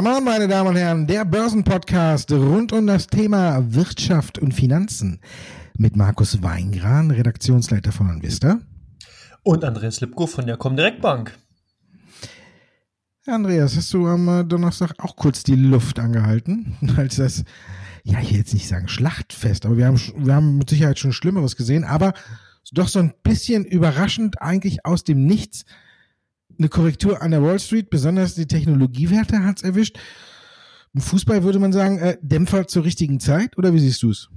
Come on, meine Damen und Herren, der Börsenpodcast rund um das Thema Wirtschaft und Finanzen mit Markus Weingran, Redaktionsleiter von Anvista. Und Andreas Lipko von der Comdirect Bank. Andreas, hast du am äh, Donnerstag auch kurz die Luft angehalten, als das, ja, ich will jetzt nicht sagen Schlachtfest, aber wir haben, wir haben mit Sicherheit schon Schlimmeres gesehen, aber doch so ein bisschen überraschend eigentlich aus dem Nichts eine Korrektur an der Wall Street, besonders die Technologiewerte hat's erwischt. Im Fußball würde man sagen, äh, Dämpfer zur richtigen Zeit, oder wie siehst du es?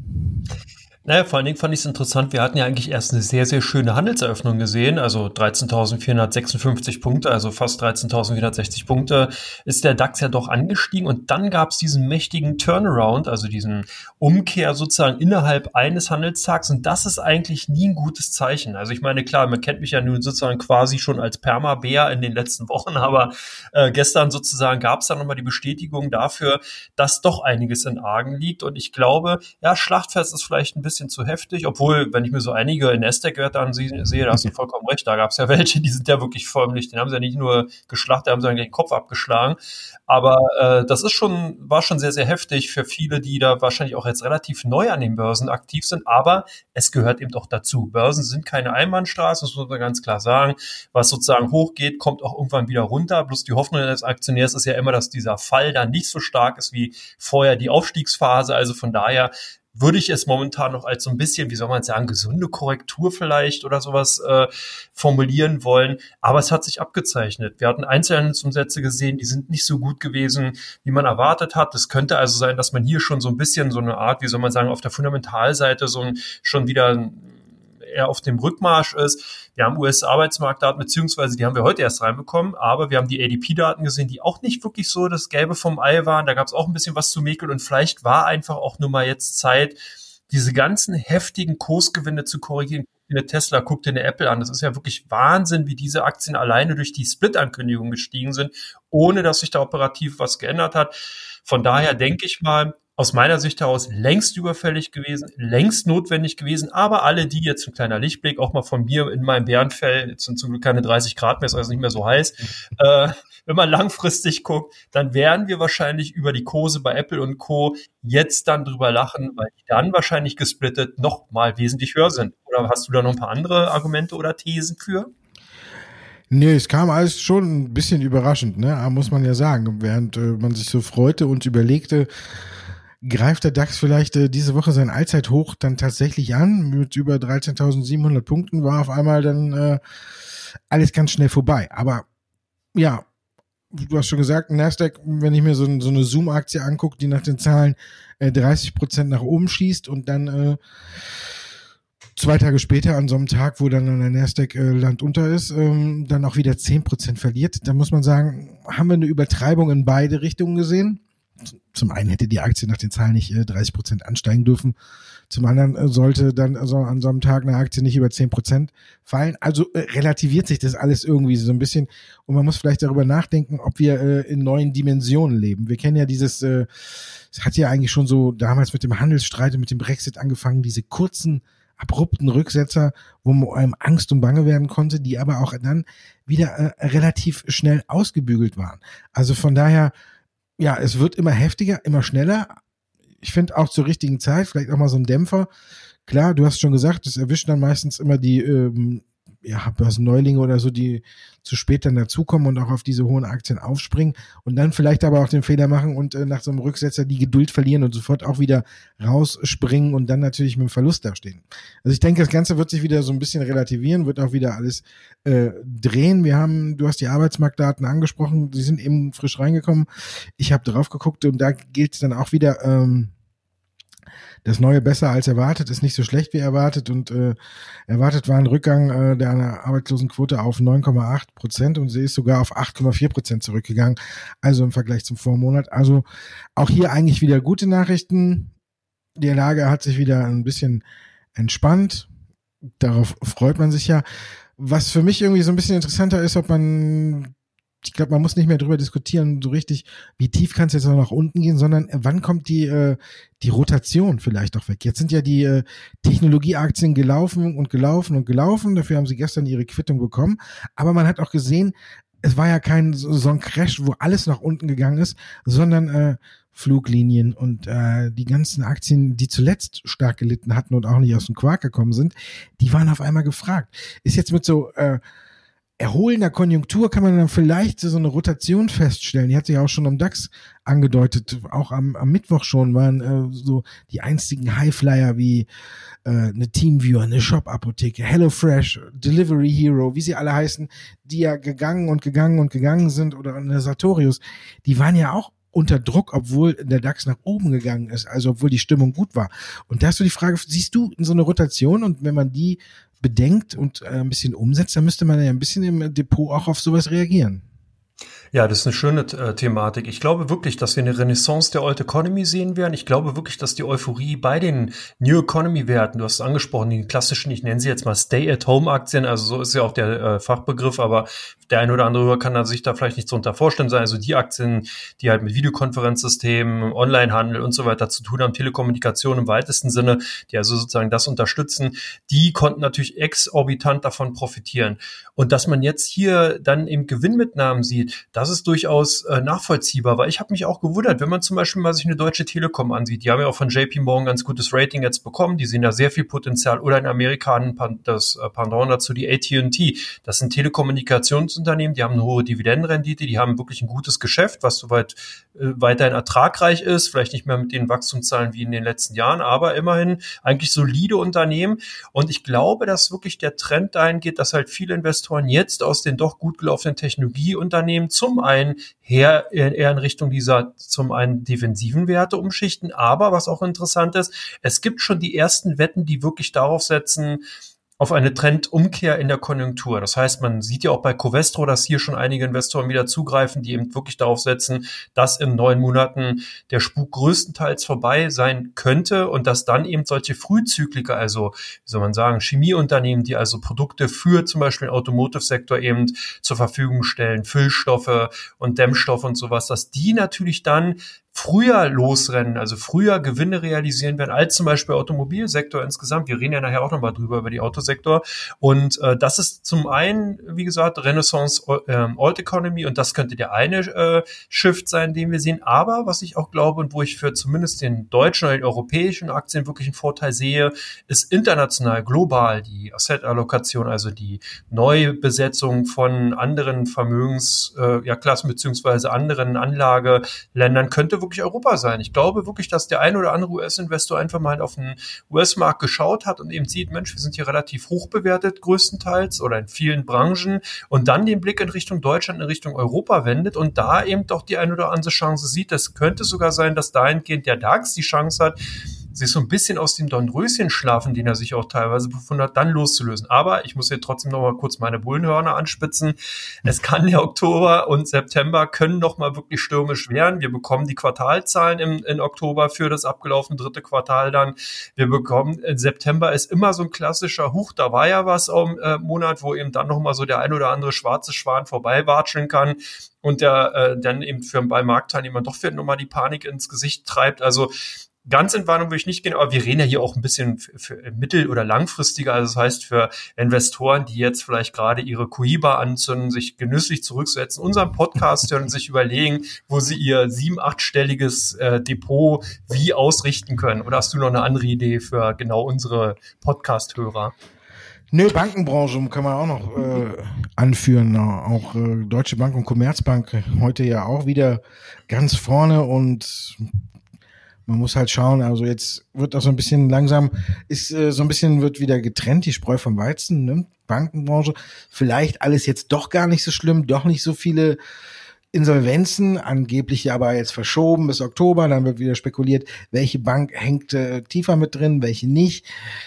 Naja, vor allen Dingen fand ich es interessant. Wir hatten ja eigentlich erst eine sehr, sehr schöne Handelseröffnung gesehen. Also 13.456 Punkte, also fast 13.460 Punkte ist der DAX ja doch angestiegen. Und dann gab es diesen mächtigen Turnaround, also diesen Umkehr sozusagen innerhalb eines Handelstags. Und das ist eigentlich nie ein gutes Zeichen. Also ich meine, klar, man kennt mich ja nun sozusagen quasi schon als Perma-Bär in den letzten Wochen, aber äh, gestern sozusagen gab es dann nochmal die Bestätigung dafür, dass doch einiges in Argen liegt. Und ich glaube, ja, Schlachtfest ist vielleicht ein bisschen bisschen zu heftig, obwohl, wenn ich mir so einige Nasdaq-Werte ansehe, da hast du vollkommen recht, da gab es ja welche, die sind ja wirklich förmlich, den haben sie ja nicht nur geschlachtet, haben sie eigentlich den Kopf abgeschlagen, aber äh, das ist schon, war schon sehr, sehr heftig für viele, die da wahrscheinlich auch jetzt relativ neu an den Börsen aktiv sind, aber es gehört eben doch dazu. Börsen sind keine Einbahnstraße, das muss man ganz klar sagen. Was sozusagen hochgeht, kommt auch irgendwann wieder runter, bloß die Hoffnung des Aktionärs ist ja immer, dass dieser Fall dann nicht so stark ist wie vorher die Aufstiegsphase, also von daher würde ich es momentan noch als so ein bisschen, wie soll man sagen, gesunde Korrektur vielleicht oder sowas äh, formulieren wollen. Aber es hat sich abgezeichnet. Wir hatten Einzelhandelsumsätze gesehen, die sind nicht so gut gewesen, wie man erwartet hat. Es könnte also sein, dass man hier schon so ein bisschen so eine Art, wie soll man sagen, auf der Fundamentalseite so ein, schon wieder eher auf dem Rückmarsch ist. Wir haben US-Arbeitsmarktdaten, beziehungsweise die haben wir heute erst reinbekommen, aber wir haben die ADP-Daten gesehen, die auch nicht wirklich so das Gelbe vom Ei waren. Da gab es auch ein bisschen was zu mäkeln und vielleicht war einfach auch nur mal jetzt Zeit, diese ganzen heftigen Kursgewinne zu korrigieren. Eine Tesla, guckt dir eine Apple an. Das ist ja wirklich Wahnsinn, wie diese Aktien alleine durch die Split-Ankündigung gestiegen sind, ohne dass sich da operativ was geändert hat. Von daher denke ich mal, aus meiner Sicht heraus längst überfällig gewesen, längst notwendig gewesen, aber alle, die jetzt ein kleiner Lichtblick, auch mal von mir in meinem Bärenfell, jetzt sind zum Glück keine 30 Grad mehr, ist also nicht mehr so heiß, äh, wenn man langfristig guckt, dann werden wir wahrscheinlich über die Kurse bei Apple und Co. jetzt dann drüber lachen, weil die dann wahrscheinlich gesplittet noch mal wesentlich höher sind. Oder hast du da noch ein paar andere Argumente oder Thesen für? Nee, es kam alles schon ein bisschen überraschend, ne? muss man ja sagen. Während äh, man sich so freute und überlegte, greift der DAX vielleicht äh, diese Woche sein Allzeithoch dann tatsächlich an mit über 13.700 Punkten, war auf einmal dann äh, alles ganz schnell vorbei. Aber ja, du hast schon gesagt, Nasdaq, wenn ich mir so, so eine Zoom-Aktie angucke, die nach den Zahlen äh, 30 Prozent nach oben schießt und dann äh, zwei Tage später an so einem Tag, wo dann der Nasdaq äh, Land unter ist, ähm, dann auch wieder 10 Prozent verliert, dann muss man sagen, haben wir eine Übertreibung in beide Richtungen gesehen zum einen hätte die Aktie nach den Zahlen nicht äh, 30 Prozent ansteigen dürfen. Zum anderen äh, sollte dann also an so einem Tag eine Aktie nicht über 10 Prozent fallen. Also äh, relativiert sich das alles irgendwie so ein bisschen. Und man muss vielleicht darüber nachdenken, ob wir äh, in neuen Dimensionen leben. Wir kennen ja dieses, äh, es hat ja eigentlich schon so damals mit dem Handelsstreit und mit dem Brexit angefangen, diese kurzen, abrupten Rücksetzer, wo einem Angst und Bange werden konnte, die aber auch dann wieder äh, relativ schnell ausgebügelt waren. Also von daher, ja, es wird immer heftiger, immer schneller. Ich finde auch zur richtigen Zeit, vielleicht auch mal so ein Dämpfer. Klar, du hast schon gesagt, das erwischt dann meistens immer die ähm, ja, Börsenneulinge oder so, die zu spät dann dazukommen und auch auf diese hohen Aktien aufspringen und dann vielleicht aber auch den Fehler machen und äh, nach so einem Rücksetzer die Geduld verlieren und sofort auch wieder rausspringen und dann natürlich mit dem Verlust dastehen. Also ich denke, das Ganze wird sich wieder so ein bisschen relativieren, wird auch wieder alles äh, drehen. Wir haben, du hast die Arbeitsmarktdaten angesprochen, sie sind eben frisch reingekommen. Ich habe drauf geguckt und da gilt es dann auch wieder, ähm, das Neue besser als erwartet, ist nicht so schlecht wie erwartet und äh, erwartet war ein Rückgang äh, der Arbeitslosenquote auf 9,8 Prozent und sie ist sogar auf 8,4 Prozent zurückgegangen, also im Vergleich zum Vormonat. Also auch hier eigentlich wieder gute Nachrichten. Die Lage hat sich wieder ein bisschen entspannt. Darauf freut man sich ja. Was für mich irgendwie so ein bisschen interessanter ist, ob man ich glaube, man muss nicht mehr drüber diskutieren, so richtig, wie tief kann es jetzt noch nach unten gehen, sondern äh, wann kommt die, äh, die Rotation vielleicht auch weg? Jetzt sind ja die äh, Technologieaktien gelaufen und gelaufen und gelaufen. Dafür haben sie gestern ihre Quittung bekommen. Aber man hat auch gesehen, es war ja kein so ein Crash, wo alles nach unten gegangen ist, sondern äh, Fluglinien und äh, die ganzen Aktien, die zuletzt stark gelitten hatten und auch nicht aus dem Quark gekommen sind, die waren auf einmal gefragt. Ist jetzt mit so äh, erholender Konjunktur kann man dann vielleicht so eine Rotation feststellen. Die hat sich auch schon am DAX angedeutet. Auch am, am Mittwoch schon waren äh, so die einzigen Highflyer wie äh, eine Teamviewer, eine Shop-Apotheke, HelloFresh, Delivery Hero, wie sie alle heißen, die ja gegangen und gegangen und gegangen sind oder eine Sartorius. Die waren ja auch unter Druck, obwohl der DAX nach oben gegangen ist, also obwohl die Stimmung gut war. Und da hast du die Frage, siehst du so eine Rotation und wenn man die bedenkt und äh, ein bisschen umsetzt, dann müsste man ja ein bisschen im Depot auch auf sowas reagieren. Ja, das ist eine schöne äh, Thematik. Ich glaube wirklich, dass wir eine Renaissance der Old Economy sehen werden. Ich glaube wirklich, dass die Euphorie bei den New Economy Werten, du hast es angesprochen, die klassischen, ich nenne sie jetzt mal Stay-at-Home-Aktien, also so ist ja auch der äh, Fachbegriff, aber der ein oder andere kann sich da vielleicht nicht so unter vorstellen sein. Also die Aktien, die halt mit Videokonferenzsystemen, Onlinehandel und so weiter zu tun haben, Telekommunikation im weitesten Sinne, die also sozusagen das unterstützen, die konnten natürlich exorbitant davon profitieren. Und dass man jetzt hier dann eben Gewinnmitnahmen sieht, das ist durchaus äh, nachvollziehbar, weil ich habe mich auch gewundert, wenn man zum Beispiel mal sich eine Deutsche Telekom ansieht, die haben ja auch von JP Morgan ganz gutes Rating jetzt bekommen, die sehen da sehr viel Potenzial. Oder in Amerika das äh, Pendant dazu die AT&T, das sind Telekommunikationsunternehmen, die haben eine hohe Dividendenrendite, die haben wirklich ein gutes Geschäft, was soweit äh, weiterhin ertragreich ist, vielleicht nicht mehr mit den Wachstumszahlen wie in den letzten Jahren, aber immerhin eigentlich solide Unternehmen. Und ich glaube, dass wirklich der Trend dahin geht, dass halt viele Investoren jetzt aus den doch gut gelaufenen Technologieunternehmen zum einen her, eher in Richtung dieser zum einen defensiven Werte umschichten, aber was auch interessant ist, es gibt schon die ersten Wetten, die wirklich darauf setzen, auf eine Trendumkehr in der Konjunktur. Das heißt, man sieht ja auch bei Covestro, dass hier schon einige Investoren wieder zugreifen, die eben wirklich darauf setzen, dass in neun Monaten der Spuk größtenteils vorbei sein könnte und dass dann eben solche Frühzykliker, also wie soll man sagen, Chemieunternehmen, die also Produkte für zum Beispiel den Automotive-Sektor eben zur Verfügung stellen, Füllstoffe und Dämmstoffe und sowas, dass die natürlich dann früher losrennen, also früher Gewinne realisieren werden, als zum Beispiel Automobilsektor insgesamt. Wir reden ja nachher auch nochmal drüber über die Autosektor. Und äh, das ist zum einen, wie gesagt, Renaissance äh, Old Economy und das könnte der eine äh, Shift sein, den wir sehen. Aber was ich auch glaube und wo ich für zumindest den deutschen oder den europäischen Aktien wirklich einen Vorteil sehe, ist international, global die Asset-Allokation, also die Neubesetzung von anderen Vermögens, äh, ja, Klassen beziehungsweise anderen Anlageländern könnte wirklich Europa sein. Ich glaube wirklich, dass der ein oder andere US-Investor einfach mal auf den US-Markt geschaut hat und eben sieht, Mensch, wir sind hier relativ hoch bewertet größtenteils oder in vielen Branchen und dann den Blick in Richtung Deutschland, in Richtung Europa wendet und da eben doch die ein oder andere Chance sieht. Das könnte sogar sein, dass dahingehend der DAX die Chance hat, sich so ein bisschen aus dem Dornröschen-Schlaf, in den er sich auch teilweise befunden hat, dann loszulösen. Aber ich muss hier trotzdem noch mal kurz meine Bullenhörner anspitzen. Es kann der Oktober und September können noch mal wirklich stürmisch werden. Wir bekommen die Quartalzahlen im, in Oktober für das abgelaufene dritte Quartal dann. Wir bekommen, in September ist immer so ein klassischer Huch, da war ja was am äh, Monat, wo eben dann noch mal so der ein oder andere schwarze Schwan vorbeiwatscheln kann und der äh, dann eben für bei Marktteilnehmern doch vielleicht nochmal die Panik ins Gesicht treibt. Also Ganz in Warnung will ich nicht gehen, aber wir reden ja hier auch ein bisschen für, für mittel- oder langfristiger. Also das heißt für Investoren, die jetzt vielleicht gerade ihre Kuiba anzünden, sich genüsslich zurücksetzen, unseren Podcast hören und sich überlegen, wo sie ihr sieben-, achtstelliges äh, Depot wie ausrichten können. Oder hast du noch eine andere Idee für genau unsere Podcast-Hörer? Nö, Bankenbranche kann man auch noch äh, anführen. Auch äh, Deutsche Bank und Commerzbank heute ja auch wieder ganz vorne und man muss halt schauen, also jetzt wird auch so ein bisschen langsam, ist äh, so ein bisschen wird wieder getrennt, die Spreu vom Weizen, ne? Bankenbranche. Vielleicht alles jetzt doch gar nicht so schlimm, doch nicht so viele Insolvenzen, angeblich aber jetzt verschoben bis Oktober, dann wird wieder spekuliert, welche Bank hängt äh, tiefer mit drin, welche nicht.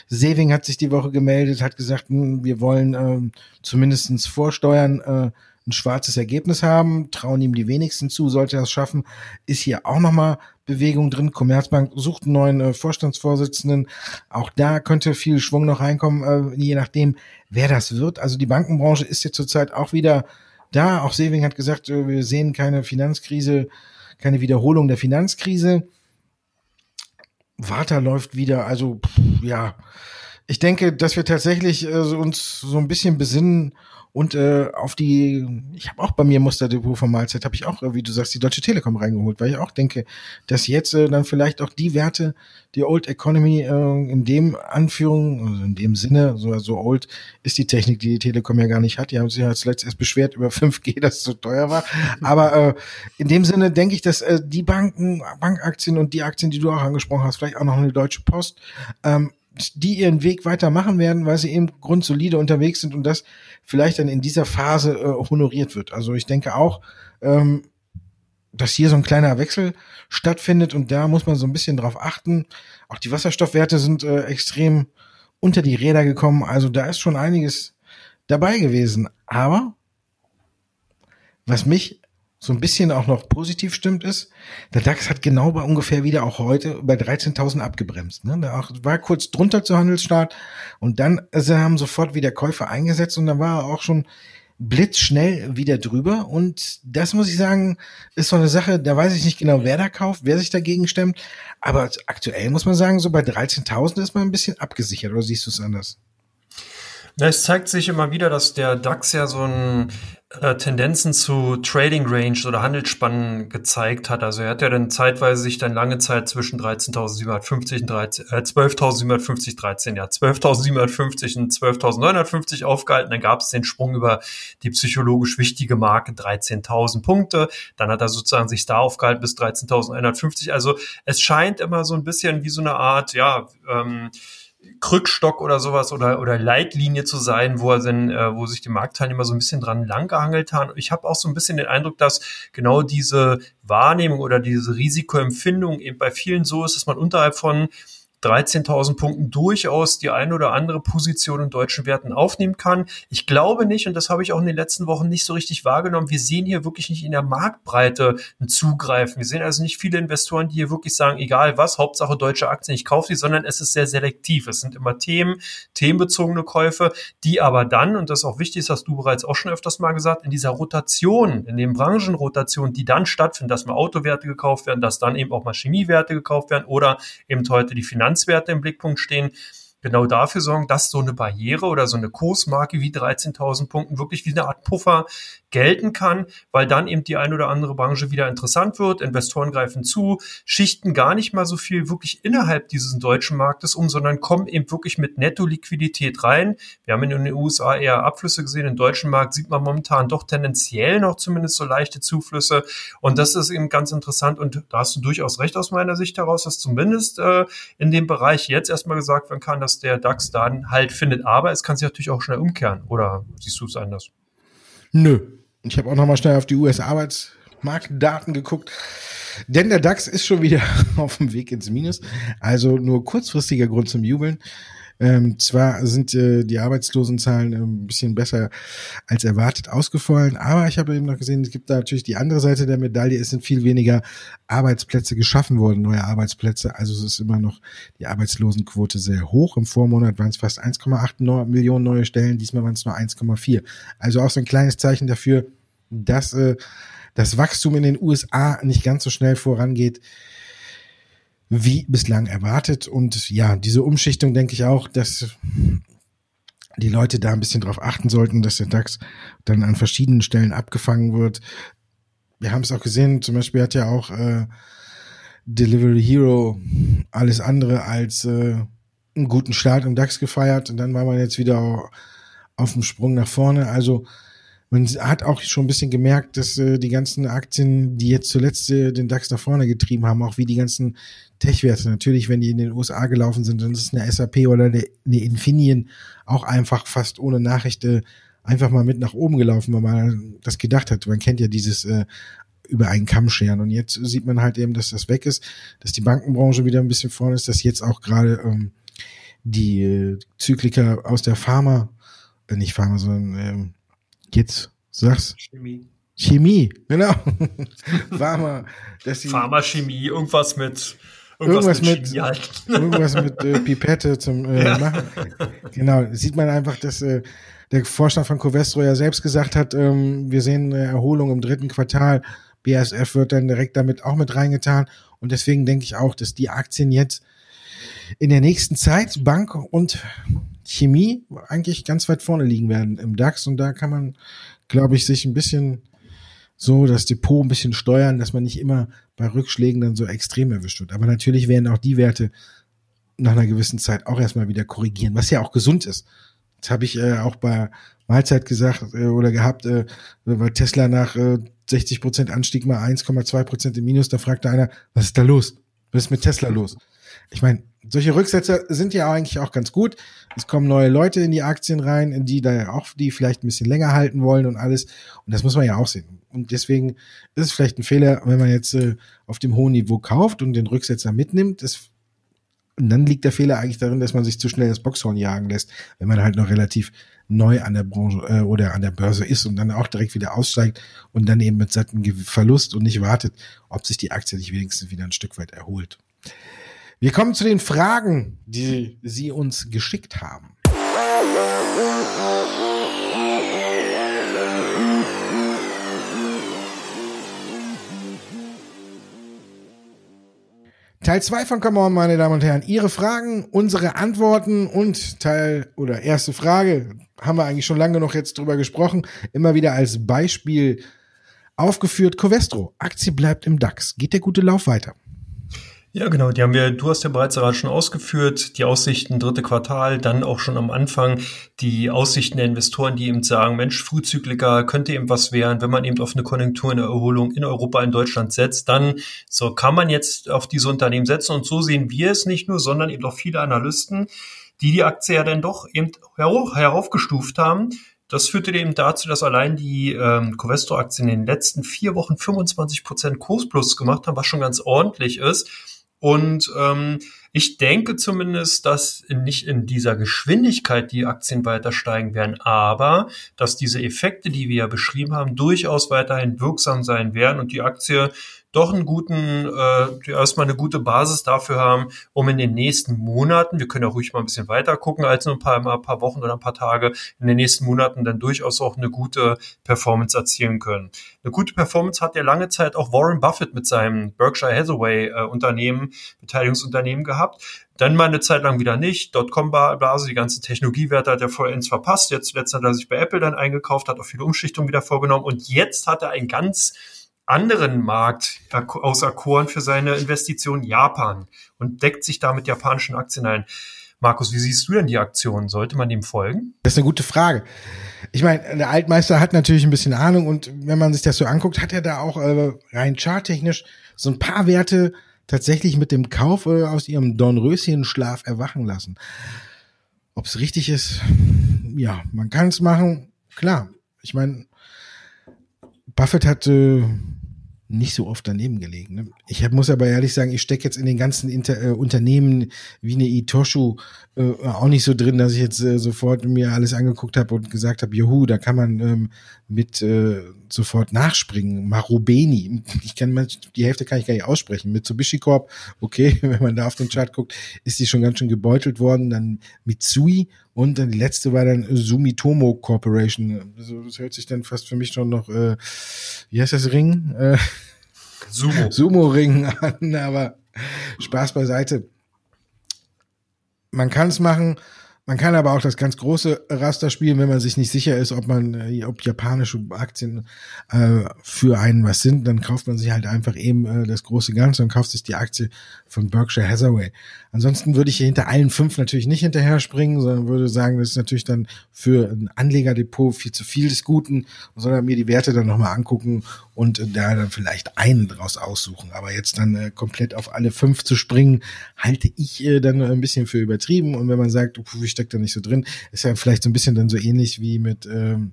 Seving hat sich die Woche gemeldet, hat gesagt, mh, hm, wir wollen äh, zumindestens vorsteuern, äh, ein schwarzes Ergebnis haben, trauen ihm die wenigsten zu, sollte er es schaffen, ist hier auch nochmal Bewegung drin. Commerzbank sucht einen neuen äh, Vorstandsvorsitzenden. Auch da könnte viel Schwung noch reinkommen, äh, je nachdem, wer das wird. Also die Bankenbranche ist jetzt zurzeit auch wieder da. Auch Seving hat gesagt, äh, wir sehen keine Finanzkrise, keine Wiederholung der Finanzkrise. Warta läuft wieder, also pff, ja, ich denke, dass wir tatsächlich äh, uns so ein bisschen besinnen und äh, auf die, ich habe auch bei mir Musterdepot von Mahlzeit, habe ich auch, wie du sagst, die Deutsche Telekom reingeholt, weil ich auch denke, dass jetzt äh, dann vielleicht auch die Werte, die Old Economy äh, in dem Anführung, also in dem Sinne, so, so old ist die Technik, die die Telekom ja gar nicht hat. Die haben sich ja zuletzt erst beschwert über 5G, dass es so teuer war. Aber äh, in dem Sinne denke ich, dass äh, die Banken, Bankaktien und die Aktien, die du auch angesprochen hast, vielleicht auch noch eine Deutsche Post, ähm, die ihren Weg weitermachen werden, weil sie eben grundsolide unterwegs sind und das vielleicht dann in dieser Phase äh, honoriert wird. Also ich denke auch, ähm, dass hier so ein kleiner Wechsel stattfindet und da muss man so ein bisschen drauf achten. Auch die Wasserstoffwerte sind äh, extrem unter die Räder gekommen. Also da ist schon einiges dabei gewesen. Aber was mich so ein bisschen auch noch positiv stimmt, ist, der DAX hat genau bei ungefähr wieder auch heute bei 13.000 abgebremst. Ne? Der war kurz drunter zu Handelsstart und dann also haben sofort wieder Käufer eingesetzt und dann war er auch schon blitzschnell wieder drüber. Und das muss ich sagen, ist so eine Sache, da weiß ich nicht genau, wer da kauft, wer sich dagegen stemmt. Aber aktuell muss man sagen, so bei 13.000 ist man ein bisschen abgesichert. Oder siehst du es anders? Ja, es zeigt sich immer wieder, dass der DAX ja so ein äh, Tendenzen zu Trading Range oder Handelsspannen gezeigt hat. Also er hat ja dann zeitweise sich dann lange Zeit zwischen 13.750 und 13, äh, 12.750, 13, ja, 12.750 und 12.950 aufgehalten. Dann gab es den Sprung über die psychologisch wichtige Marke 13.000 Punkte. Dann hat er sozusagen sich da aufgehalten bis 13.150. Also es scheint immer so ein bisschen wie so eine Art, ja, ähm, Krückstock oder sowas oder, oder Leitlinie zu sein, wo er denn, äh, wo sich die Marktteilnehmer so ein bisschen dran langgehangelt haben. Ich habe auch so ein bisschen den Eindruck, dass genau diese Wahrnehmung oder diese Risikoempfindung eben bei vielen so ist, dass man unterhalb von 13.000 Punkten durchaus die eine oder andere Position in deutschen Werten aufnehmen kann. Ich glaube nicht, und das habe ich auch in den letzten Wochen nicht so richtig wahrgenommen, wir sehen hier wirklich nicht in der Marktbreite ein Zugreifen. Wir sehen also nicht viele Investoren, die hier wirklich sagen, egal was, Hauptsache deutsche Aktien, ich kaufe die, sondern es ist sehr selektiv. Es sind immer Themen, themenbezogene Käufe, die aber dann, und das ist auch wichtig, das hast du bereits auch schon öfters mal gesagt, in dieser Rotation, in den Branchenrotationen, die dann stattfinden, dass mal Autowerte gekauft werden, dass dann eben auch mal Chemiewerte gekauft werden oder eben heute die Finanz Finanzwerte im Blickpunkt stehen, genau dafür sorgen, dass so eine Barriere oder so eine Kursmarke wie 13.000 Punkten wirklich wie eine Art Puffer gelten kann, weil dann eben die ein oder andere Branche wieder interessant wird, Investoren greifen zu, schichten gar nicht mal so viel wirklich innerhalb dieses deutschen Marktes um, sondern kommen eben wirklich mit Netto-Liquidität rein. Wir haben in den USA eher Abflüsse gesehen, im deutschen Markt sieht man momentan doch tendenziell noch zumindest so leichte Zuflüsse. Und das ist eben ganz interessant und da hast du durchaus recht aus meiner Sicht heraus, dass zumindest äh, in dem Bereich jetzt erstmal gesagt werden kann, dass der DAX dann halt findet, aber es kann sich natürlich auch schnell umkehren oder siehst du es anders? Nö. Ich habe auch noch mal schnell auf die US-Arbeitsmarktdaten geguckt. Denn der DAX ist schon wieder auf dem Weg ins Minus. Also nur kurzfristiger Grund zum Jubeln. Ähm, zwar sind äh, die Arbeitslosenzahlen äh, ein bisschen besser als erwartet ausgefallen, aber ich habe eben noch gesehen, es gibt da natürlich die andere Seite der Medaille. Es sind viel weniger Arbeitsplätze geschaffen worden, neue Arbeitsplätze. Also es ist immer noch die Arbeitslosenquote sehr hoch. Im Vormonat waren es fast 1,8 Millionen neue Stellen, diesmal waren es nur 1,4. Also auch so ein kleines Zeichen dafür, dass äh, das Wachstum in den USA nicht ganz so schnell vorangeht wie bislang erwartet. Und ja, diese Umschichtung denke ich auch, dass die Leute da ein bisschen drauf achten sollten, dass der DAX dann an verschiedenen Stellen abgefangen wird. Wir haben es auch gesehen, zum Beispiel hat ja auch äh, Delivery Hero alles andere als äh, einen guten Start im DAX gefeiert und dann war man jetzt wieder auf dem Sprung nach vorne. Also man hat auch schon ein bisschen gemerkt, dass äh, die ganzen Aktien, die jetzt zuletzt äh, den DAX nach vorne getrieben haben, auch wie die ganzen Tech-Werte, natürlich, wenn die in den USA gelaufen sind, dann ist eine SAP oder eine, eine Infineon auch einfach fast ohne Nachricht äh, einfach mal mit nach oben gelaufen, weil man das gedacht hat. Man kennt ja dieses äh, über einen Kamm scheren. Und jetzt sieht man halt eben, dass das weg ist, dass die Bankenbranche wieder ein bisschen vorne ist, dass jetzt auch gerade ähm, die äh, Zyklika aus der Pharma, äh, nicht Pharma, sondern ähm, Jetzt sag's. Chemie. Chemie, genau. Pharma. Dass die, Pharma-Chemie, irgendwas mit irgendwas, irgendwas mit, halt. irgendwas mit äh, Pipette zum äh, ja. machen. Genau, sieht man einfach, dass äh, der Vorstand von Covestro ja selbst gesagt hat, ähm, wir sehen eine Erholung im dritten Quartal. BASF wird dann direkt damit auch mit reingetan. Und deswegen denke ich auch, dass die Aktien jetzt in der nächsten Zeit Bank und Chemie eigentlich ganz weit vorne liegen werden im DAX und da kann man, glaube ich, sich ein bisschen so das Depot ein bisschen steuern, dass man nicht immer bei Rückschlägen dann so extrem erwischt wird. Aber natürlich werden auch die Werte nach einer gewissen Zeit auch erstmal wieder korrigieren, was ja auch gesund ist. Das habe ich äh, auch bei Mahlzeit gesagt äh, oder gehabt, äh, weil Tesla nach äh, 60 Prozent Anstieg mal 1,2 Prozent im Minus, da fragte einer, was ist da los? Was ist mit Tesla los? Ich meine, solche Rücksätze sind ja eigentlich auch ganz gut. Es kommen neue Leute in die Aktien rein, in die da auch, die vielleicht ein bisschen länger halten wollen und alles. Und das muss man ja auch sehen. Und deswegen ist es vielleicht ein Fehler, wenn man jetzt äh, auf dem hohen Niveau kauft und den Rücksetzer mitnimmt. Das, und dann liegt der Fehler eigentlich darin, dass man sich zu schnell das Boxhorn jagen lässt, wenn man halt noch relativ neu an der Branche äh, oder an der Börse ist und dann auch direkt wieder aussteigt und dann eben mit satten Verlust und nicht wartet, ob sich die Aktie nicht wenigstens wieder ein Stück weit erholt. Wir kommen zu den Fragen, die Sie uns geschickt haben. Teil 2 von Come On, meine Damen und Herren. Ihre Fragen, unsere Antworten und Teil oder erste Frage haben wir eigentlich schon lange noch jetzt drüber gesprochen. Immer wieder als Beispiel aufgeführt. Covestro, Aktie bleibt im DAX. Geht der gute Lauf weiter? Ja, genau. Die haben wir, du hast ja bereits gerade schon ausgeführt, die Aussichten dritte Quartal, dann auch schon am Anfang die Aussichten der Investoren, die eben sagen, Mensch, Frühzykliker könnte eben was werden, wenn man eben auf eine Konjunktur in der Erholung in Europa, in Deutschland setzt, dann so kann man jetzt auf diese Unternehmen setzen und so sehen wir es nicht nur, sondern eben auch viele Analysten, die die Aktie ja dann doch eben heraufgestuft haben. Das führte eben dazu, dass allein die ähm, Covestro-Aktien in den letzten vier Wochen 25 Prozent Kursplus gemacht haben, was schon ganz ordentlich ist. Und ähm, ich denke zumindest, dass nicht in dieser Geschwindigkeit die Aktien weiter steigen werden, aber dass diese Effekte, die wir ja beschrieben haben, durchaus weiterhin wirksam sein werden und die Aktie doch einen guten, äh, erstmal eine gute Basis dafür haben, um in den nächsten Monaten, wir können ja ruhig mal ein bisschen weiter gucken als nur ein paar, ein paar Wochen oder ein paar Tage, in den nächsten Monaten dann durchaus auch eine gute Performance erzielen können. Eine gute Performance hat ja lange Zeit auch Warren Buffett mit seinem Berkshire Hathaway äh, Unternehmen, Beteiligungsunternehmen gehabt. Dann mal eine Zeit lang wieder nicht. Dotcom-Blase, die ganzen Technologiewerte hat er vollends verpasst. Jetzt zuletzt hat er sich bei Apple dann eingekauft, hat auch viele Umschichtungen wieder vorgenommen. Und jetzt hat er ein ganz anderen Markt auserkoren für seine Investition Japan und deckt sich da mit japanischen Aktien ein. Markus, wie siehst du denn die Aktion? Sollte man dem folgen? Das ist eine gute Frage. Ich meine, der Altmeister hat natürlich ein bisschen Ahnung und wenn man sich das so anguckt, hat er da auch äh, rein charttechnisch so ein paar Werte tatsächlich mit dem Kauf äh, aus ihrem Dornröschenschlaf erwachen lassen. Ob es richtig ist, ja, man kann es machen. Klar, ich meine, Buffett hat äh, nicht so oft daneben gelegen. Ne? Ich muss aber ehrlich sagen, ich stecke jetzt in den ganzen Inter äh, Unternehmen wie eine Itoshu äh, auch nicht so drin, dass ich jetzt äh, sofort mir alles angeguckt habe und gesagt habe, juhu, da kann man ähm, mit äh, sofort nachspringen. Marubeni, ich kann die Hälfte kann ich gar nicht aussprechen. Mitsubishi Corp, okay, wenn man da auf den Chart guckt, ist die schon ganz schön gebeutelt worden. Dann Mitsui und dann die letzte war dann Sumitomo Corporation. Also das hört sich dann fast für mich schon noch, äh, wie heißt das Ring? Äh, Sumo. Sumo-Ring an, aber Spaß beiseite. Man kann es machen, man kann aber auch das ganz große Raster spielen, wenn man sich nicht sicher ist, ob man, äh, ob japanische Aktien äh, für einen was sind, dann kauft man sich halt einfach eben äh, das große Ganze und kauft sich die Aktie von Berkshire Hathaway. Ansonsten würde ich hier hinter allen fünf natürlich nicht hinterher springen, sondern würde sagen, das ist natürlich dann für ein Anlegerdepot viel zu viel des Guten, sondern mir die Werte dann nochmal angucken und äh, da dann vielleicht einen draus aussuchen. Aber jetzt dann äh, komplett auf alle fünf zu springen, halte ich äh, dann ein bisschen für übertrieben. Und wenn man sagt, ich stecke da nicht so drin, ist ja vielleicht so ein bisschen dann so ähnlich wie mit ähm,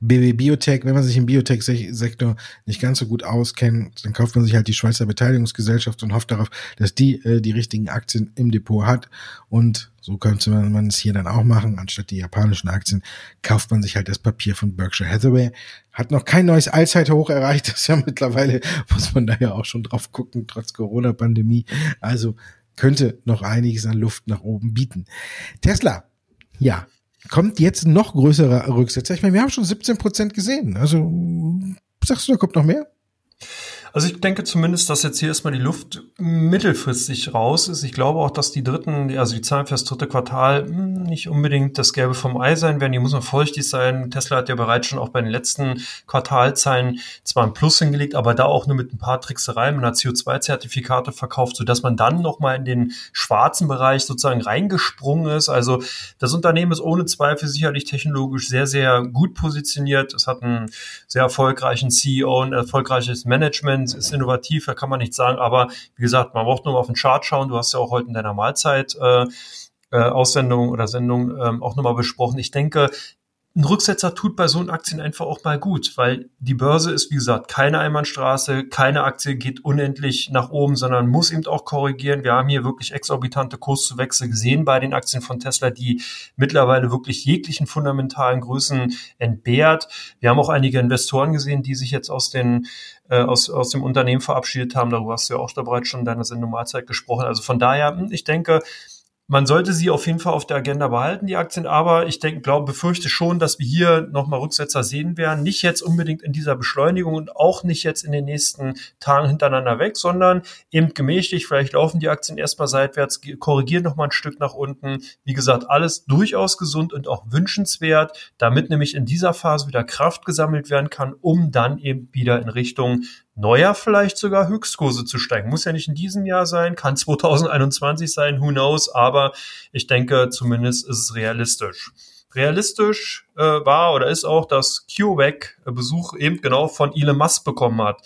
BW Biotech, wenn man sich im Biotech-Sektor nicht ganz so gut auskennt, dann kauft man sich halt die Schweizer Beteiligungsgesellschaft und hofft darauf, dass die äh, die richtigen Aktien im Depot hat. Und so könnte man es hier dann auch machen. Anstatt die japanischen Aktien kauft man sich halt das Papier von Berkshire Hathaway. Hat noch kein neues Allzeithoch erreicht. Das ist ja mittlerweile, muss man da ja auch schon drauf gucken, trotz Corona-Pandemie. Also könnte noch einiges an Luft nach oben bieten. Tesla, ja, kommt jetzt noch größerer Rücksetzer. Ich meine, wir haben schon 17 Prozent gesehen. Also sagst du, da kommt noch mehr? Also ich denke zumindest, dass jetzt hier erstmal die Luft mittelfristig raus ist. Ich glaube auch, dass die dritten, also die Zahlen für das dritte Quartal hm, nicht unbedingt das Gelbe vom Ei sein werden. Hier muss man vorsichtig sein. Tesla hat ja bereits schon auch bei den letzten Quartalzahlen zwar ein Plus hingelegt, aber da auch nur mit ein paar Tricksereien. Man hat CO2-Zertifikate verkauft, sodass man dann nochmal in den schwarzen Bereich sozusagen reingesprungen ist. Also das Unternehmen ist ohne Zweifel sicherlich technologisch sehr, sehr gut positioniert. Es hat einen sehr erfolgreichen CEO, ein erfolgreiches Management, ist innovativ, da kann man nichts sagen. Aber wie gesagt, man braucht nur mal auf den Chart schauen. Du hast ja auch heute in deiner Mahlzeit äh, äh, Aussendung oder Sendung ähm, auch nochmal besprochen. Ich denke, ein Rücksetzer tut bei so einen Aktien einfach auch mal gut, weil die Börse ist, wie gesagt, keine Einbahnstraße, keine Aktie geht unendlich nach oben, sondern muss eben auch korrigieren. Wir haben hier wirklich exorbitante Kurszuwächse gesehen bei den Aktien von Tesla, die mittlerweile wirklich jeglichen fundamentalen Größen entbehrt. Wir haben auch einige Investoren gesehen, die sich jetzt aus den äh, aus, aus dem Unternehmen verabschiedet haben. Darüber hast du ja auch da bereits schon in deiner Sendung Mahlzeit gesprochen. Also von daher, hm, ich denke, man sollte sie auf jeden Fall auf der Agenda behalten, die Aktien, aber ich denke, glaube, befürchte schon, dass wir hier nochmal Rücksetzer sehen werden. Nicht jetzt unbedingt in dieser Beschleunigung und auch nicht jetzt in den nächsten Tagen hintereinander weg, sondern eben gemächlich. Vielleicht laufen die Aktien erstmal seitwärts, korrigieren nochmal ein Stück nach unten. Wie gesagt, alles durchaus gesund und auch wünschenswert, damit nämlich in dieser Phase wieder Kraft gesammelt werden kann, um dann eben wieder in Richtung neuer vielleicht sogar Höchstkurse zu steigen. Muss ja nicht in diesem Jahr sein, kann 2021 sein, who knows, aber ich denke, zumindest ist es realistisch. Realistisch äh, war oder ist auch, dass CureVac Besuch eben genau von Elon Musk bekommen hat.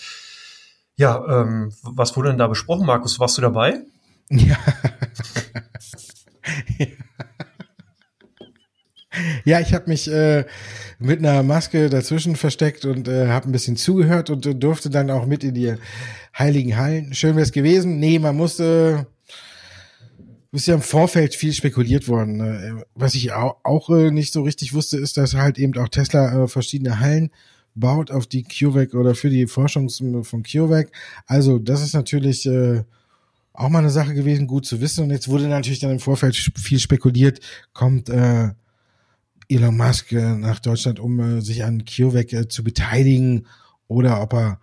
Ja, ähm, was wurde denn da besprochen, Markus? Warst du dabei? Ja. ja, ich habe mich äh, mit einer Maske dazwischen versteckt und äh, habe ein bisschen zugehört und äh, durfte dann auch mit in die heiligen Hallen. Schön wäre es gewesen. Nee, man musste ist ja im Vorfeld viel spekuliert worden. Äh, was ich auch, auch äh, nicht so richtig wusste, ist, dass halt eben auch Tesla äh, verschiedene Hallen baut auf die CureVac oder für die Forschung von CureVac. Also das ist natürlich äh, auch mal eine Sache gewesen, gut zu wissen. Und jetzt wurde natürlich dann im Vorfeld viel spekuliert, kommt äh, Elon Musk äh, nach Deutschland, um äh, sich an CureVac äh, zu beteiligen oder ob er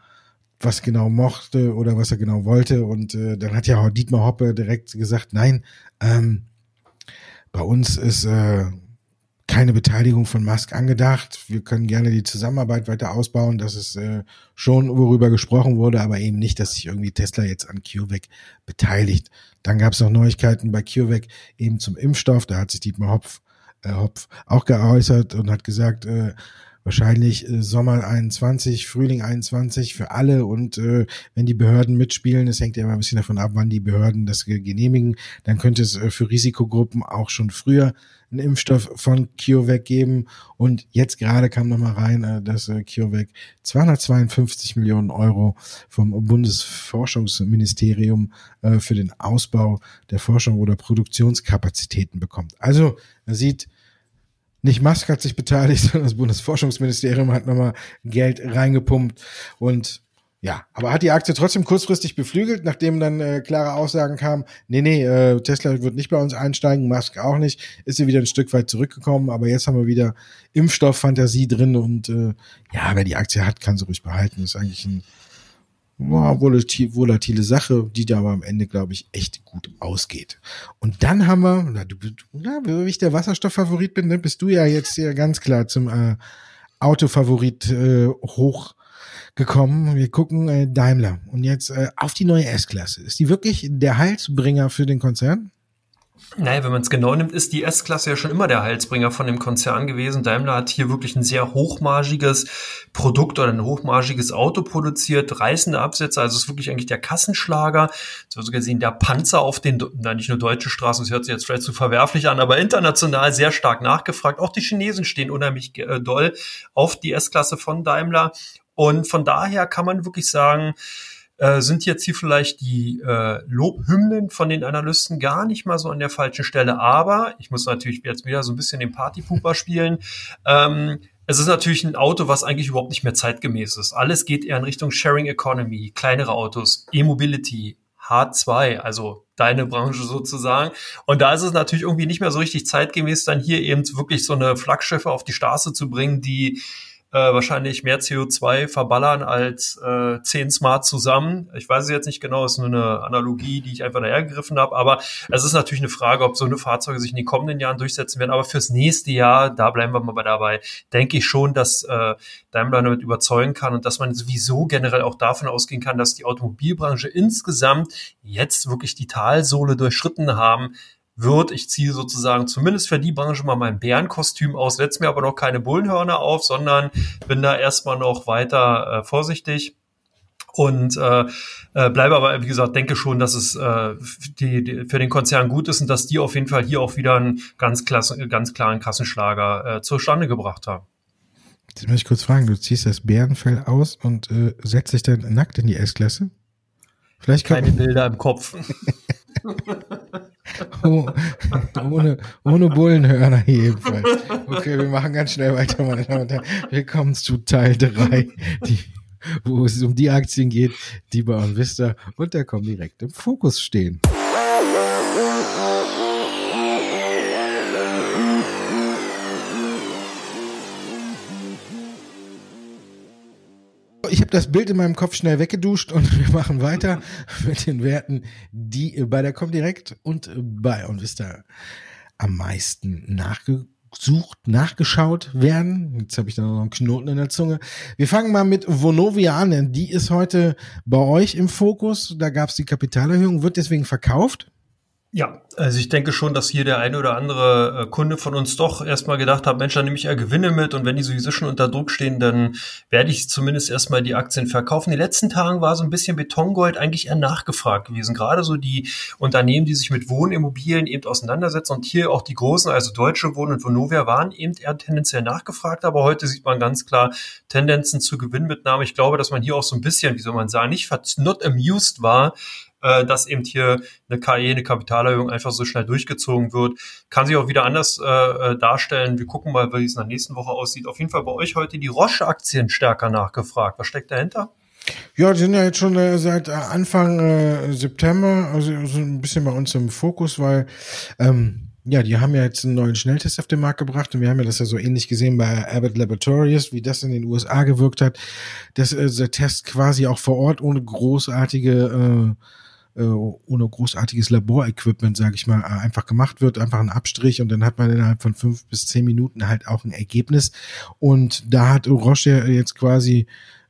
was genau mochte oder was er genau wollte. Und äh, dann hat ja auch Dietmar Hoppe direkt gesagt, nein, ähm, bei uns ist äh, keine Beteiligung von Musk angedacht. Wir können gerne die Zusammenarbeit weiter ausbauen. Das ist äh, schon, worüber gesprochen wurde, aber eben nicht, dass sich irgendwie Tesla jetzt an CureVac beteiligt. Dann gab es noch Neuigkeiten bei CureVac eben zum Impfstoff. Da hat sich Dietmar Hopf Hopf auch geäußert und hat gesagt, äh, wahrscheinlich äh, Sommer 21, Frühling 21 für alle und äh, wenn die Behörden mitspielen, es hängt ja immer ein bisschen davon ab, wann die Behörden das genehmigen, dann könnte es äh, für Risikogruppen auch schon früher einen Impfstoff von CureVac geben und jetzt gerade kam noch mal rein, äh, dass äh, CureVac 252 Millionen Euro vom Bundesforschungsministerium äh, für den Ausbau der Forschung oder Produktionskapazitäten bekommt. Also man sieht, nicht Musk hat sich beteiligt, sondern das Bundesforschungsministerium hat nochmal Geld reingepumpt. Und ja, aber hat die Aktie trotzdem kurzfristig beflügelt, nachdem dann äh, klare Aussagen kamen, nee, nee, äh, Tesla wird nicht bei uns einsteigen, Musk auch nicht, ist sie wieder ein Stück weit zurückgekommen, aber jetzt haben wir wieder Impfstofffantasie drin und äh, ja, wer die Aktie hat, kann sie ruhig behalten, ist eigentlich ein ja, volatil, volatile Sache, die da aber am Ende, glaube ich, echt gut ausgeht. Und dann haben wir, na, du, na, wie ich der Wasserstofffavorit bin, ne, bist du ja jetzt ja ganz klar zum äh, Autofavorit äh, hochgekommen. Wir gucken äh, Daimler und jetzt äh, auf die neue S-Klasse. Ist die wirklich der Heilsbringer für den Konzern? Naja, wenn man es genau nimmt, ist die S-Klasse ja schon immer der Heilsbringer von dem Konzern gewesen. Daimler hat hier wirklich ein sehr hochmargiges Produkt oder ein hochmargiges Auto produziert, reißende Absätze, also ist wirklich eigentlich der Kassenschlager. So gesehen der Panzer auf den, na nicht nur deutsche Straßen, das hört sich jetzt vielleicht zu verwerflich an, aber international sehr stark nachgefragt. Auch die Chinesen stehen unheimlich äh, doll auf die S-Klasse von Daimler. Und von daher kann man wirklich sagen, äh, sind jetzt hier vielleicht die äh, Lobhymnen von den Analysten gar nicht mal so an der falschen Stelle. Aber ich muss natürlich jetzt wieder so ein bisschen den Partypooper spielen. Ähm, es ist natürlich ein Auto, was eigentlich überhaupt nicht mehr zeitgemäß ist. Alles geht eher in Richtung Sharing Economy, kleinere Autos, E-Mobility, H2, also deine Branche sozusagen. Und da ist es natürlich irgendwie nicht mehr so richtig zeitgemäß, dann hier eben wirklich so eine Flaggschiffe auf die Straße zu bringen, die äh, wahrscheinlich mehr CO2 verballern als äh, 10 Smart zusammen. Ich weiß es jetzt nicht genau, ist nur eine Analogie, die ich einfach dahergegriffen habe, aber es ist natürlich eine Frage, ob so eine Fahrzeuge sich in den kommenden Jahren durchsetzen werden. Aber fürs nächste Jahr, da bleiben wir mal dabei, denke ich schon, dass äh, Daimler damit überzeugen kann und dass man sowieso generell auch davon ausgehen kann, dass die Automobilbranche insgesamt jetzt wirklich die Talsohle durchschritten haben wird. Ich ziehe sozusagen zumindest für die Branche mal mein Bärenkostüm aus, setze mir aber noch keine Bullenhörner auf, sondern bin da erstmal noch weiter äh, vorsichtig und äh, äh, bleibe aber, wie gesagt, denke schon, dass es äh, die, die, für den Konzern gut ist und dass die auf jeden Fall hier auch wieder einen ganz, klasse, ganz klaren Kassenschlager äh, zustande gebracht haben. Jetzt muss ich kurz fragen, du ziehst das Bärenfell aus und äh, setzt dich dann nackt in die S-Klasse? Vielleicht Keine Bilder im Kopf. oh, ohne, ohne Bullenhörner jedenfalls. Okay, wir machen ganz schnell weiter, meine Damen und Herren. Willkommen zu Teil 3, die, wo es um die Aktien geht, die bei Onvista und der kommen direkt im Fokus stehen. Habe das Bild in meinem Kopf schnell weggeduscht und wir machen weiter mit den Werten, die bei der Comdirect und bei Onvista am meisten nachgesucht, nachgeschaut werden. Jetzt habe ich da noch einen Knoten in der Zunge. Wir fangen mal mit Vonovia an. Die ist heute bei euch im Fokus. Da gab es die Kapitalerhöhung, wird deswegen verkauft. Ja, also ich denke schon, dass hier der eine oder andere äh, Kunde von uns doch erstmal gedacht hat, Mensch, dann nehme ich ja Gewinne mit und wenn die sowieso schon unter Druck stehen, dann werde ich zumindest erstmal die Aktien verkaufen. Die letzten Tagen war so ein bisschen Betongold eigentlich eher nachgefragt gewesen. Gerade so die Unternehmen, die sich mit Wohnimmobilien eben auseinandersetzen und hier auch die großen, also Deutsche Wohnen und Vonovia waren eben eher tendenziell nachgefragt, aber heute sieht man ganz klar Tendenzen zur Gewinnmitnahme. Ich glaube, dass man hier auch so ein bisschen, wie soll man sagen, nicht not amused war, äh, dass eben hier eine KI, eine Kapitalerhöhung einfach so schnell durchgezogen wird. Kann sich auch wieder anders äh, äh, darstellen. Wir gucken mal, wie es in der nächsten Woche aussieht. Auf jeden Fall bei euch heute die Roche-Aktien stärker nachgefragt. Was steckt dahinter? Ja, die sind ja jetzt schon äh, seit äh, Anfang äh, September, also so ein bisschen bei uns im Fokus, weil ähm, ja, die haben ja jetzt einen neuen Schnelltest auf den Markt gebracht und wir haben ja das ja so ähnlich gesehen bei Abbott Laboratories, wie das in den USA gewirkt hat, dass äh, der Test quasi auch vor Ort ohne großartige äh, äh, ohne großartiges Laborequipment, sage ich mal, äh, einfach gemacht wird, einfach ein Abstrich und dann hat man innerhalb von fünf bis zehn Minuten halt auch ein Ergebnis. Und da hat Roche jetzt quasi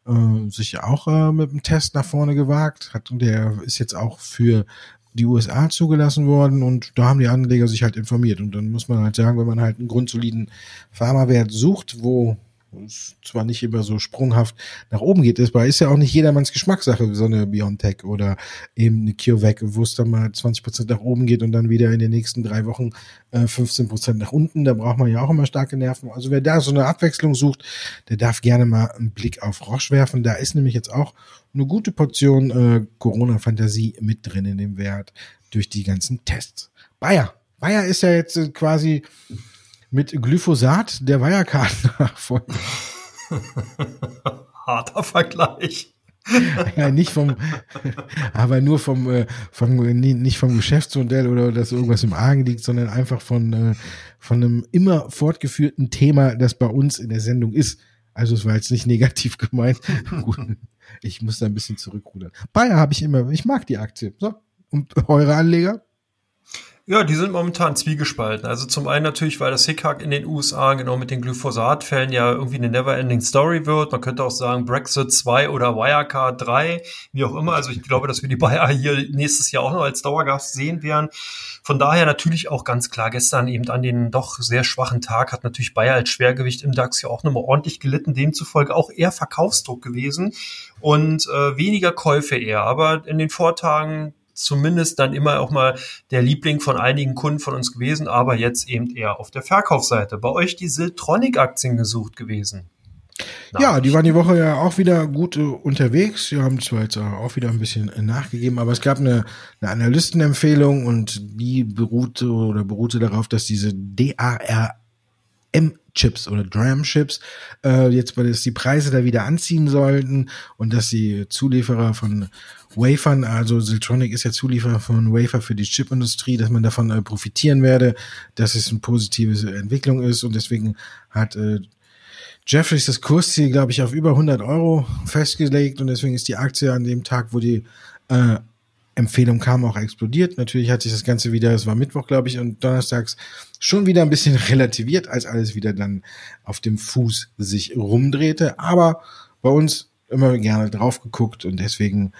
äh, sich auch äh, mit dem Test nach vorne gewagt, hat der ist jetzt auch für die USA zugelassen worden und da haben die Anleger sich halt informiert. Und dann muss man halt sagen, wenn man halt einen grundsoliden Pharmawert sucht, wo zwar nicht immer so sprunghaft nach oben geht, ist, aber ist ja auch nicht jedermanns Geschmackssache, so eine Biontech oder eben eine CureVac, wo es dann mal 20 Prozent nach oben geht und dann wieder in den nächsten drei Wochen äh, 15 Prozent nach unten. Da braucht man ja auch immer starke Nerven. Also wer da so eine Abwechslung sucht, der darf gerne mal einen Blick auf Roche werfen. Da ist nämlich jetzt auch eine gute Portion äh, Corona-Fantasie mit drin in dem Wert durch die ganzen Tests. Bayer. Bayer ist ja jetzt äh, quasi mit Glyphosat der Wirecard-Nachfolger. Harter Vergleich. ja, nicht vom, aber nur vom, äh, vom, nicht vom Geschäftsmodell oder dass irgendwas im Argen liegt, sondern einfach von, äh, von einem immer fortgeführten Thema, das bei uns in der Sendung ist. Also es war jetzt nicht negativ gemeint. ich muss da ein bisschen zurückrudern. Bayer habe ich immer, ich mag die Aktie. So. Und eure Anleger? Ja, die sind momentan zwiegespalten. Also zum einen natürlich, weil das Hickhack in den USA genau mit den Glyphosat-Fällen ja irgendwie eine never-ending Story wird. Man könnte auch sagen Brexit 2 oder Wirecard 3, wie auch immer. Also ich glaube, dass wir die Bayer hier nächstes Jahr auch noch als Dauergast sehen werden. Von daher natürlich auch ganz klar, gestern eben an den doch sehr schwachen Tag hat natürlich Bayer als Schwergewicht im DAX ja auch nochmal ordentlich gelitten, demzufolge auch eher Verkaufsdruck gewesen und äh, weniger Käufe eher. Aber in den Vortagen zumindest dann immer auch mal der Liebling von einigen Kunden von uns gewesen, aber jetzt eben eher auf der Verkaufsseite. Bei euch die Siltronic-Aktien gesucht gewesen. Ja, die waren die Woche ja auch wieder gut äh, unterwegs. Sie haben zwar jetzt auch wieder ein bisschen äh, nachgegeben, aber es gab eine, eine Analystenempfehlung und die beruhte oder beruhte darauf, dass diese DARM Chips oder DRAM-Chips, äh, jetzt, weil es die Preise da wieder anziehen sollten und dass die Zulieferer von Wafern, also Siltronic ist ja Zulieferer von Wafer für die Chipindustrie, dass man davon äh, profitieren werde, dass es eine positive Entwicklung ist und deswegen hat äh, Jeffries das Kursziel, glaube ich, auf über 100 Euro festgelegt und deswegen ist die Aktie an dem Tag, wo die äh, Empfehlung kam, auch explodiert. Natürlich hat sich das Ganze wieder, es war Mittwoch, glaube ich, und donnerstags schon wieder ein bisschen relativiert, als alles wieder dann auf dem Fuß sich rumdrehte. Aber bei uns immer gerne drauf geguckt und deswegen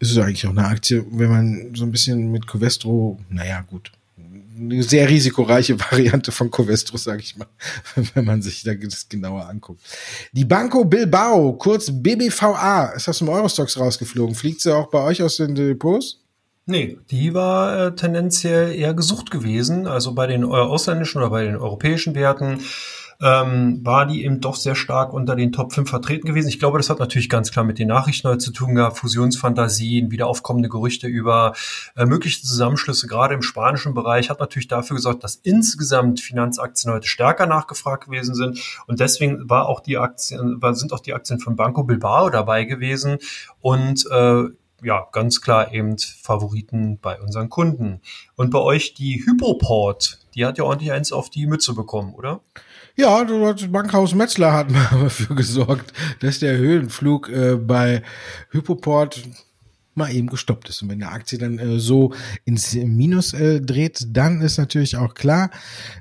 ist es eigentlich auch eine Aktie, wenn man so ein bisschen mit Covestro, naja, gut, eine sehr risikoreiche Variante von Covestro, sage ich mal, wenn man sich da das genauer anguckt. Die Banco Bilbao, kurz BBVA, ist aus dem Eurostox rausgeflogen. Fliegt sie auch bei euch aus den Depots? Nee, die war äh, tendenziell eher gesucht gewesen. Also bei den äh, ausländischen oder bei den europäischen Werten ähm, war die eben doch sehr stark unter den Top 5 vertreten gewesen. Ich glaube, das hat natürlich ganz klar mit den Nachrichten heute zu tun gehabt, Fusionsfantasien, wieder aufkommende Gerüchte über äh, mögliche Zusammenschlüsse, gerade im spanischen Bereich, hat natürlich dafür gesorgt, dass insgesamt Finanzaktien heute stärker nachgefragt gewesen sind. Und deswegen war auch die Aktien, sind auch die Aktien von Banco Bilbao dabei gewesen. Und äh, ja, ganz klar eben Favoriten bei unseren Kunden. Und bei euch die Hypoport, die hat ja ordentlich eins auf die Mütze bekommen, oder? Ja, das Bankhaus Metzler hat mal dafür gesorgt, dass der Höhenflug äh, bei Hypoport mal eben gestoppt ist. Und wenn der Aktie dann äh, so ins Minus äh, dreht, dann ist natürlich auch klar,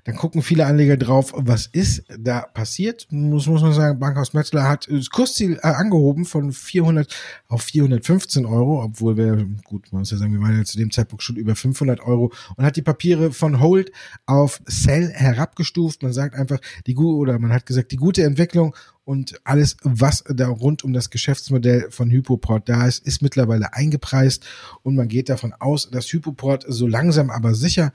dann gucken viele Anleger drauf, was ist da passiert. Muss, muss man sagen, Bankhaus Metzler hat das Kursziel äh, angehoben von 400 auf 415 Euro, obwohl wir, gut, man muss ja sagen, wir waren ja zu dem Zeitpunkt schon über 500 Euro und hat die Papiere von Hold auf Sell herabgestuft. Man sagt einfach, die oder man hat gesagt, die gute Entwicklung und alles, was da rund um das Geschäftsmodell von Hypoport da ist, ist mittlerweile eingepreist und man geht davon aus, dass Hypoport so langsam aber sicher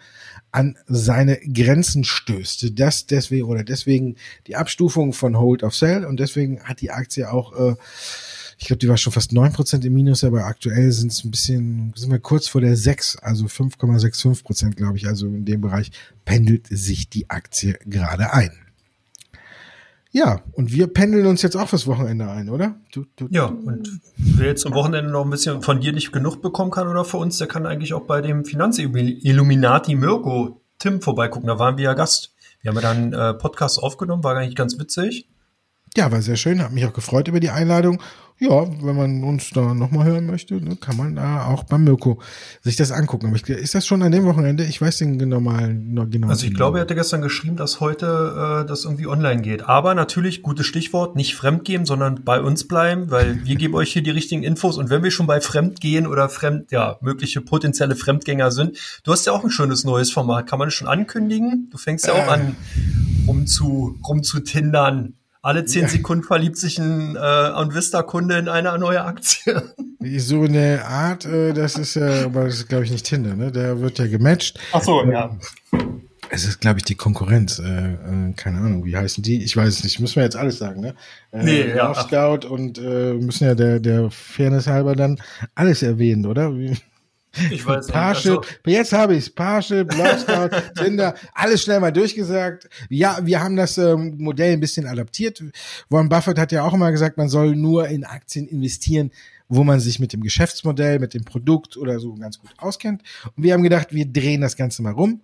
an seine Grenzen stößt. Das deswegen oder deswegen die Abstufung von Hold of Sell und deswegen hat die Aktie auch äh, ich glaube, die war schon fast neun Prozent im Minus, aber aktuell sind es ein bisschen, sind wir kurz vor der sechs, also 5,65 Prozent, glaube ich. Also in dem Bereich pendelt sich die Aktie gerade ein. Ja, und wir pendeln uns jetzt auch fürs Wochenende ein, oder? Du, du, ja, und wer jetzt am Wochenende noch ein bisschen von dir nicht genug bekommen kann oder für uns, der kann eigentlich auch bei dem Finanzilluminati Mirko Tim vorbeigucken. Da waren wir ja Gast. Wir haben ja dann äh, Podcast aufgenommen, war eigentlich ganz witzig. Ja, war sehr schön, hat mich auch gefreut über die Einladung ja, wenn man uns da nochmal hören möchte, ne, kann man da auch beim Mirko sich das angucken. Aber ich, ist das schon an dem Wochenende? Ich weiß den normalen, genau. Also ich glaube, er hatte gestern geschrieben, dass heute äh, das irgendwie online geht. Aber natürlich, gutes Stichwort, nicht fremdgehen, sondern bei uns bleiben, weil wir geben euch hier die richtigen Infos. Und wenn wir schon bei Fremdgehen oder Fremd, ja, mögliche potenzielle Fremdgänger sind, du hast ja auch ein schönes neues Format. Kann man das schon ankündigen? Du fängst ja auch äh. an, rum zu, rum zu tindern alle zehn ja. Sekunden verliebt sich ein äh, Vista-Kunde in eine neue Aktie. So eine Art, äh, das ist ja, aber das ist glaube ich nicht Tinder, ne? Der wird ja gematcht. Ach so, äh, ja. Es ist, glaube ich, die Konkurrenz. Äh, äh, keine Ahnung, wie heißen die? Ich weiß es nicht. Müssen wir jetzt alles sagen, ne? Äh, nee, ja. Scout und äh, müssen ja der, der Fairness halber dann alles erwähnen, oder? Wie? Ich weiß nicht. Parship, also, jetzt habe ich es. Love Scout, Tinder, alles schnell mal durchgesagt. Ja, wir haben das ähm, Modell ein bisschen adaptiert. Warren Buffett hat ja auch immer gesagt, man soll nur in Aktien investieren, wo man sich mit dem Geschäftsmodell, mit dem Produkt oder so ganz gut auskennt. Und wir haben gedacht, wir drehen das Ganze mal rum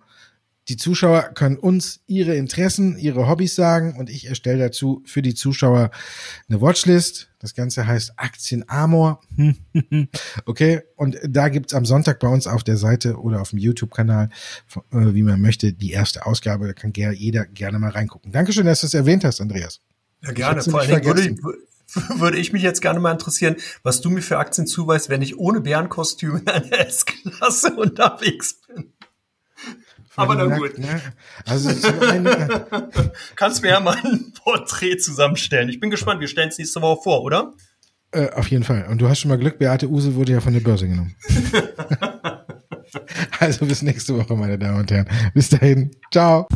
die Zuschauer können uns ihre Interessen, ihre Hobbys sagen und ich erstelle dazu für die Zuschauer eine Watchlist. Das Ganze heißt Aktien Amor. okay, und da gibt's am Sonntag bei uns auf der Seite oder auf dem YouTube-Kanal, äh, wie man möchte, die erste Ausgabe. Da kann jeder gerne mal reingucken. Dankeschön, dass du es erwähnt hast, Andreas. Ja, gerne. Vor allem würde ich, würde ich mich jetzt gerne mal interessieren, was du mir für Aktien zuweist, wenn ich ohne Bärenkostüm in einer S-Klasse unterwegs bin. Aber na gut. Ne? Also einen, Kannst mir ja mal ein Porträt zusammenstellen. Ich bin gespannt. Wir stellen es nächste Woche vor, oder? Äh, auf jeden Fall. Und du hast schon mal Glück, Beate Use wurde ja von der Börse genommen. also bis nächste Woche, meine Damen und Herren. Bis dahin. Ciao.